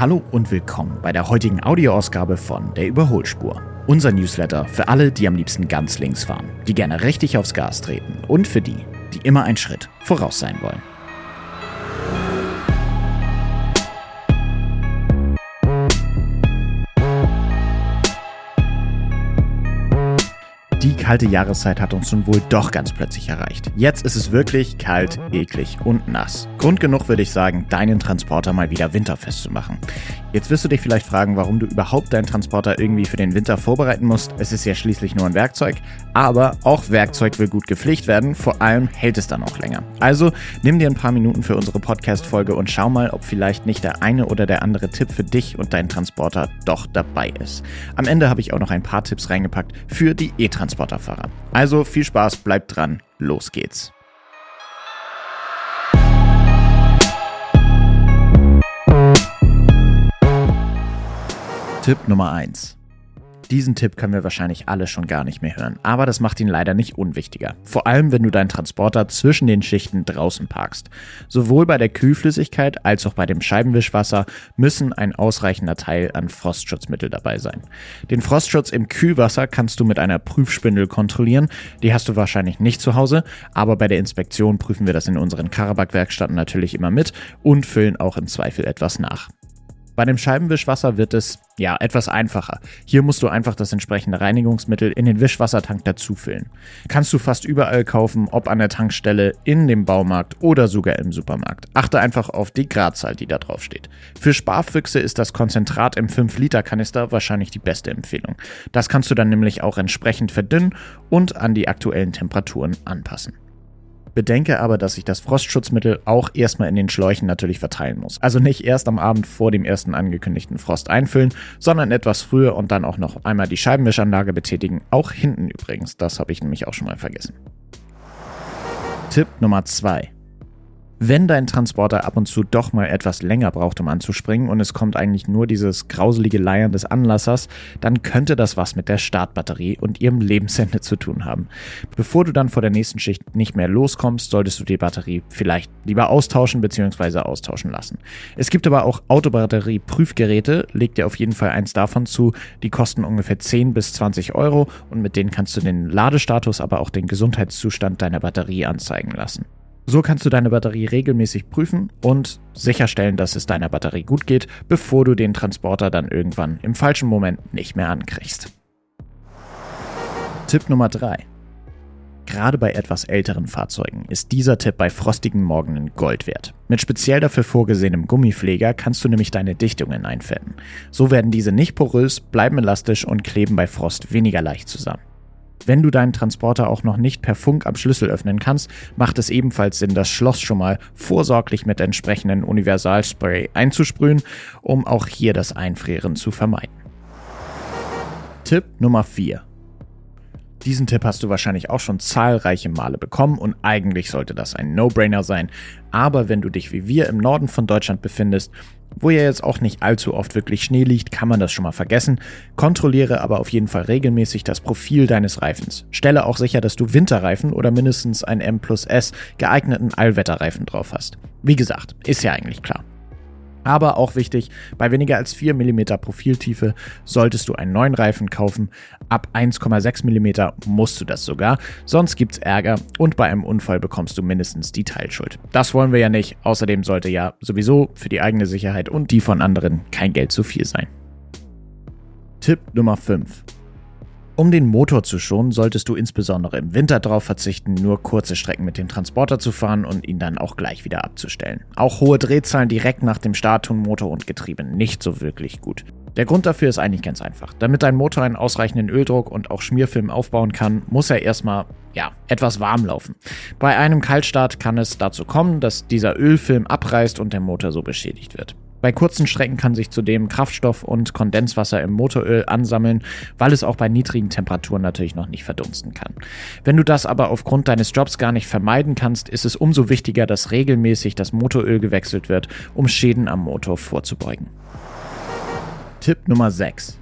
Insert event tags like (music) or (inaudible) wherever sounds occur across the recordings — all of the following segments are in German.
Hallo und willkommen bei der heutigen Audioausgabe von Der Überholspur. Unser Newsletter für alle, die am liebsten ganz links fahren, die gerne richtig aufs Gas treten und für die, die immer einen Schritt voraus sein wollen. Die kalte Jahreszeit hat uns nun wohl doch ganz plötzlich erreicht. Jetzt ist es wirklich kalt, eklig und nass. Grund genug würde ich sagen, deinen Transporter mal wieder winterfest zu machen. Jetzt wirst du dich vielleicht fragen, warum du überhaupt deinen Transporter irgendwie für den Winter vorbereiten musst. Es ist ja schließlich nur ein Werkzeug. Aber auch Werkzeug will gut gepflegt werden, vor allem hält es dann auch länger. Also nimm dir ein paar Minuten für unsere Podcast-Folge und schau mal, ob vielleicht nicht der eine oder der andere Tipp für dich und deinen Transporter doch dabei ist. Am Ende habe ich auch noch ein paar Tipps reingepackt für die E-Transporter. Transporterfahrer. Also viel Spaß, bleibt dran, los geht's. Tipp Nummer 1. Diesen Tipp können wir wahrscheinlich alle schon gar nicht mehr hören, aber das macht ihn leider nicht unwichtiger. Vor allem, wenn du deinen Transporter zwischen den Schichten draußen parkst. Sowohl bei der Kühlflüssigkeit als auch bei dem Scheibenwischwasser müssen ein ausreichender Teil an Frostschutzmittel dabei sein. Den Frostschutz im Kühlwasser kannst du mit einer Prüfspindel kontrollieren. Die hast du wahrscheinlich nicht zu Hause, aber bei der Inspektion prüfen wir das in unseren Karabak-Werkstätten natürlich immer mit und füllen auch im Zweifel etwas nach. Bei dem Scheibenwischwasser wird es ja etwas einfacher. Hier musst du einfach das entsprechende Reinigungsmittel in den Wischwassertank dazufüllen. Kannst du fast überall kaufen, ob an der Tankstelle, in dem Baumarkt oder sogar im Supermarkt. Achte einfach auf die Gradzahl, die da drauf steht. Für Sparfüchse ist das Konzentrat im 5-Liter-Kanister wahrscheinlich die beste Empfehlung. Das kannst du dann nämlich auch entsprechend verdünnen und an die aktuellen Temperaturen anpassen. Bedenke aber, dass sich das Frostschutzmittel auch erstmal in den Schläuchen natürlich verteilen muss. Also nicht erst am Abend vor dem ersten angekündigten Frost einfüllen, sondern etwas früher und dann auch noch einmal die Scheibenwischanlage betätigen. Auch hinten übrigens, das habe ich nämlich auch schon mal vergessen. Tipp Nummer 2. Wenn dein Transporter ab und zu doch mal etwas länger braucht, um anzuspringen und es kommt eigentlich nur dieses grauselige Leiern des Anlassers, dann könnte das was mit der Startbatterie und ihrem Lebensende zu tun haben. Bevor du dann vor der nächsten Schicht nicht mehr loskommst, solltest du die Batterie vielleicht lieber austauschen bzw. austauschen lassen. Es gibt aber auch Autobatterie-Prüfgeräte, leg dir auf jeden Fall eins davon zu, die kosten ungefähr 10 bis 20 Euro und mit denen kannst du den Ladestatus, aber auch den Gesundheitszustand deiner Batterie anzeigen lassen. So kannst du deine Batterie regelmäßig prüfen und sicherstellen, dass es deiner Batterie gut geht, bevor du den Transporter dann irgendwann im falschen Moment nicht mehr ankriegst. Tipp Nummer 3. Gerade bei etwas älteren Fahrzeugen ist dieser Tipp bei frostigen Morgenen Gold wert. Mit speziell dafür vorgesehenem Gummipfleger kannst du nämlich deine Dichtungen einfetten. So werden diese nicht porös, bleiben elastisch und kleben bei Frost weniger leicht zusammen. Wenn du deinen Transporter auch noch nicht per Funk am Schlüssel öffnen kannst, macht es ebenfalls Sinn, das Schloss schon mal vorsorglich mit entsprechenden Universalspray einzusprühen, um auch hier das Einfrieren zu vermeiden. Tipp Nummer 4. Diesen Tipp hast du wahrscheinlich auch schon zahlreiche Male bekommen und eigentlich sollte das ein No-Brainer sein. Aber wenn du dich wie wir im Norden von Deutschland befindest, wo ja jetzt auch nicht allzu oft wirklich Schnee liegt, kann man das schon mal vergessen. Kontrolliere aber auf jeden Fall regelmäßig das Profil deines Reifens. Stelle auch sicher, dass du Winterreifen oder mindestens ein M plus S geeigneten Allwetterreifen drauf hast. Wie gesagt, ist ja eigentlich klar. Aber auch wichtig, bei weniger als 4 mm Profiltiefe solltest du einen neuen Reifen kaufen. Ab 1,6 mm musst du das sogar, sonst gibt's Ärger und bei einem Unfall bekommst du mindestens die Teilschuld. Das wollen wir ja nicht. Außerdem sollte ja sowieso für die eigene Sicherheit und die von anderen kein Geld zu viel sein. Tipp Nummer 5. Um den Motor zu schonen, solltest du insbesondere im Winter darauf verzichten, nur kurze Strecken mit dem Transporter zu fahren und ihn dann auch gleich wieder abzustellen. Auch hohe Drehzahlen direkt nach dem Start tun Motor und Getriebe nicht so wirklich gut. Der Grund dafür ist eigentlich ganz einfach. Damit dein Motor einen ausreichenden Öldruck und auch Schmierfilm aufbauen kann, muss er erstmal, ja, etwas warm laufen. Bei einem Kaltstart kann es dazu kommen, dass dieser Ölfilm abreißt und der Motor so beschädigt wird. Bei kurzen Strecken kann sich zudem Kraftstoff und Kondenswasser im Motoröl ansammeln, weil es auch bei niedrigen Temperaturen natürlich noch nicht verdunsten kann. Wenn du das aber aufgrund deines Jobs gar nicht vermeiden kannst, ist es umso wichtiger, dass regelmäßig das Motoröl gewechselt wird, um Schäden am Motor vorzubeugen. Tipp Nummer 6.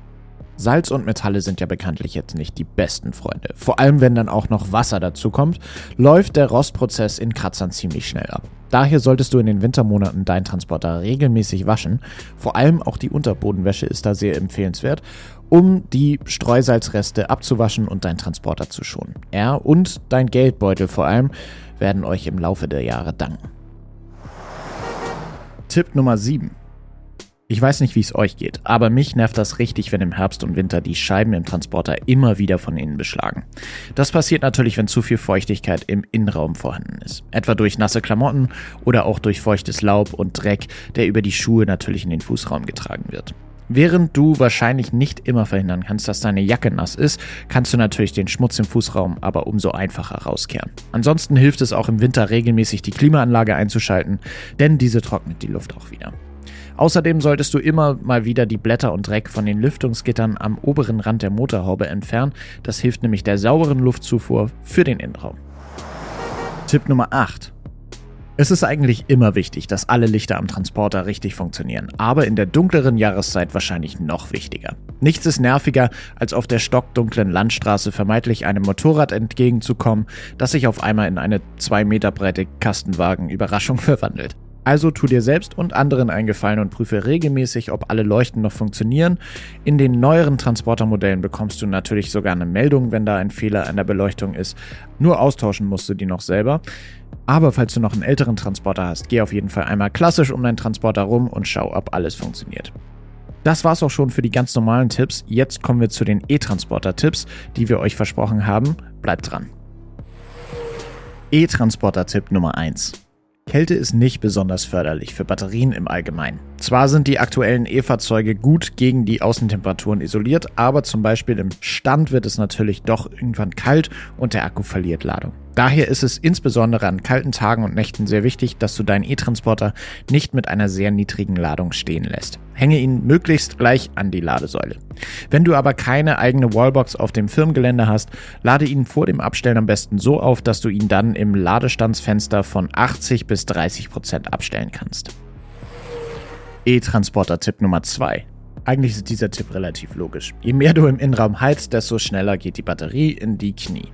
Salz und Metalle sind ja bekanntlich jetzt nicht die besten Freunde. Vor allem wenn dann auch noch Wasser dazu kommt, läuft der Rostprozess in Kratzern ziemlich schnell ab. Daher solltest du in den Wintermonaten deinen Transporter regelmäßig waschen. Vor allem auch die Unterbodenwäsche ist da sehr empfehlenswert, um die Streusalzreste abzuwaschen und deinen Transporter zu schonen. Er und dein Geldbeutel vor allem werden euch im Laufe der Jahre danken. Tipp Nummer 7. Ich weiß nicht, wie es euch geht, aber mich nervt das richtig, wenn im Herbst und Winter die Scheiben im Transporter immer wieder von innen beschlagen. Das passiert natürlich, wenn zu viel Feuchtigkeit im Innenraum vorhanden ist. Etwa durch nasse Klamotten oder auch durch feuchtes Laub und Dreck, der über die Schuhe natürlich in den Fußraum getragen wird. Während du wahrscheinlich nicht immer verhindern kannst, dass deine Jacke nass ist, kannst du natürlich den Schmutz im Fußraum aber umso einfacher rauskehren. Ansonsten hilft es auch im Winter regelmäßig die Klimaanlage einzuschalten, denn diese trocknet die Luft auch wieder. Außerdem solltest du immer mal wieder die Blätter und Dreck von den Lüftungsgittern am oberen Rand der Motorhaube entfernen. Das hilft nämlich der sauberen Luftzufuhr für den Innenraum. Tipp Nummer 8. Es ist eigentlich immer wichtig, dass alle Lichter am Transporter richtig funktionieren, aber in der dunkleren Jahreszeit wahrscheinlich noch wichtiger. Nichts ist nerviger, als auf der stockdunklen Landstraße vermeintlich einem Motorrad entgegenzukommen, das sich auf einmal in eine 2 Meter breite Kastenwagen-Überraschung (laughs) verwandelt. Also tu dir selbst und anderen einen Gefallen und prüfe regelmäßig, ob alle Leuchten noch funktionieren. In den neueren Transportermodellen bekommst du natürlich sogar eine Meldung, wenn da ein Fehler an der Beleuchtung ist. Nur austauschen musst du die noch selber. Aber falls du noch einen älteren Transporter hast, geh auf jeden Fall einmal klassisch um deinen Transporter rum und schau, ob alles funktioniert. Das war's auch schon für die ganz normalen Tipps. Jetzt kommen wir zu den E-Transporter-Tipps, die wir euch versprochen haben. Bleibt dran. E-Transporter-Tipp Nummer 1. Kälte ist nicht besonders förderlich für Batterien im Allgemeinen. Zwar sind die aktuellen E-Fahrzeuge gut gegen die Außentemperaturen isoliert, aber zum Beispiel im Stand wird es natürlich doch irgendwann kalt und der Akku verliert Ladung. Daher ist es insbesondere an kalten Tagen und Nächten sehr wichtig, dass du deinen E-Transporter nicht mit einer sehr niedrigen Ladung stehen lässt. Hänge ihn möglichst gleich an die Ladesäule. Wenn du aber keine eigene Wallbox auf dem Firmengelände hast, lade ihn vor dem Abstellen am besten so auf, dass du ihn dann im Ladestandsfenster von 80 bis 30 Prozent abstellen kannst. E-Transporter-Tipp Nummer 2. Eigentlich ist dieser Tipp relativ logisch. Je mehr du im Innenraum heizt, desto schneller geht die Batterie in die Knie.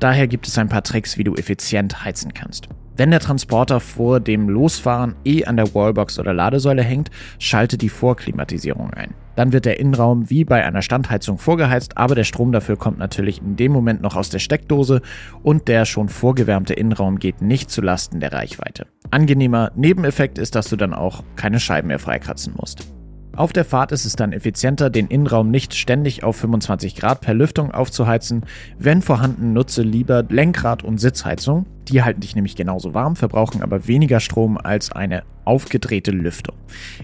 Daher gibt es ein paar Tricks, wie du effizient heizen kannst. Wenn der Transporter vor dem Losfahren eh an der Wallbox oder Ladesäule hängt, schalte die Vorklimatisierung ein. Dann wird der Innenraum wie bei einer Standheizung vorgeheizt, aber der Strom dafür kommt natürlich in dem Moment noch aus der Steckdose und der schon vorgewärmte Innenraum geht nicht zu Lasten der Reichweite. Angenehmer Nebeneffekt ist, dass du dann auch keine Scheiben mehr freikratzen musst. Auf der Fahrt ist es dann effizienter, den Innenraum nicht ständig auf 25 Grad per Lüftung aufzuheizen. Wenn vorhanden, nutze lieber Lenkrad- und Sitzheizung. Die halten dich nämlich genauso warm, verbrauchen aber weniger Strom als eine aufgedrehte Lüftung.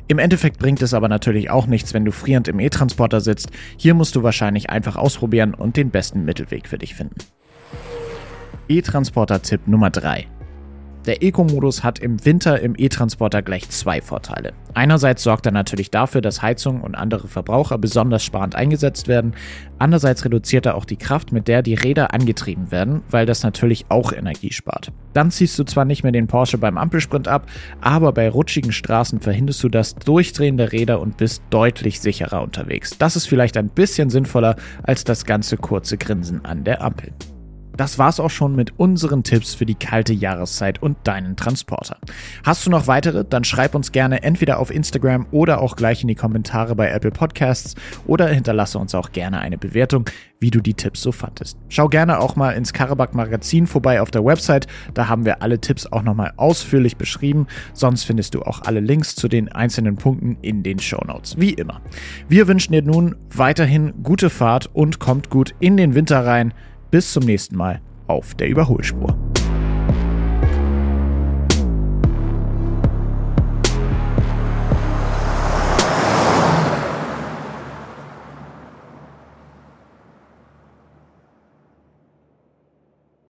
Im Endeffekt bringt es aber natürlich auch nichts, wenn du frierend im E-Transporter sitzt. Hier musst du wahrscheinlich einfach ausprobieren und den besten Mittelweg für dich finden. E-Transporter-Tipp Nummer 3. Der Eco-Modus hat im Winter im E-Transporter gleich zwei Vorteile. Einerseits sorgt er natürlich dafür, dass Heizung und andere Verbraucher besonders sparend eingesetzt werden. Andererseits reduziert er auch die Kraft, mit der die Räder angetrieben werden, weil das natürlich auch Energie spart. Dann ziehst du zwar nicht mehr den Porsche beim Ampelsprint ab, aber bei rutschigen Straßen verhinderst du das Durchdrehen der Räder und bist deutlich sicherer unterwegs. Das ist vielleicht ein bisschen sinnvoller als das ganze kurze Grinsen an der Ampel. Das war's auch schon mit unseren Tipps für die kalte Jahreszeit und deinen Transporter. Hast du noch weitere? Dann schreib uns gerne entweder auf Instagram oder auch gleich in die Kommentare bei Apple Podcasts oder hinterlasse uns auch gerne eine Bewertung, wie du die Tipps so fandest. Schau gerne auch mal ins Karabak Magazin vorbei auf der Website. Da haben wir alle Tipps auch nochmal ausführlich beschrieben. Sonst findest du auch alle Links zu den einzelnen Punkten in den Show Notes. Wie immer. Wir wünschen dir nun weiterhin gute Fahrt und kommt gut in den Winter rein. Bis zum nächsten Mal auf der Überholspur.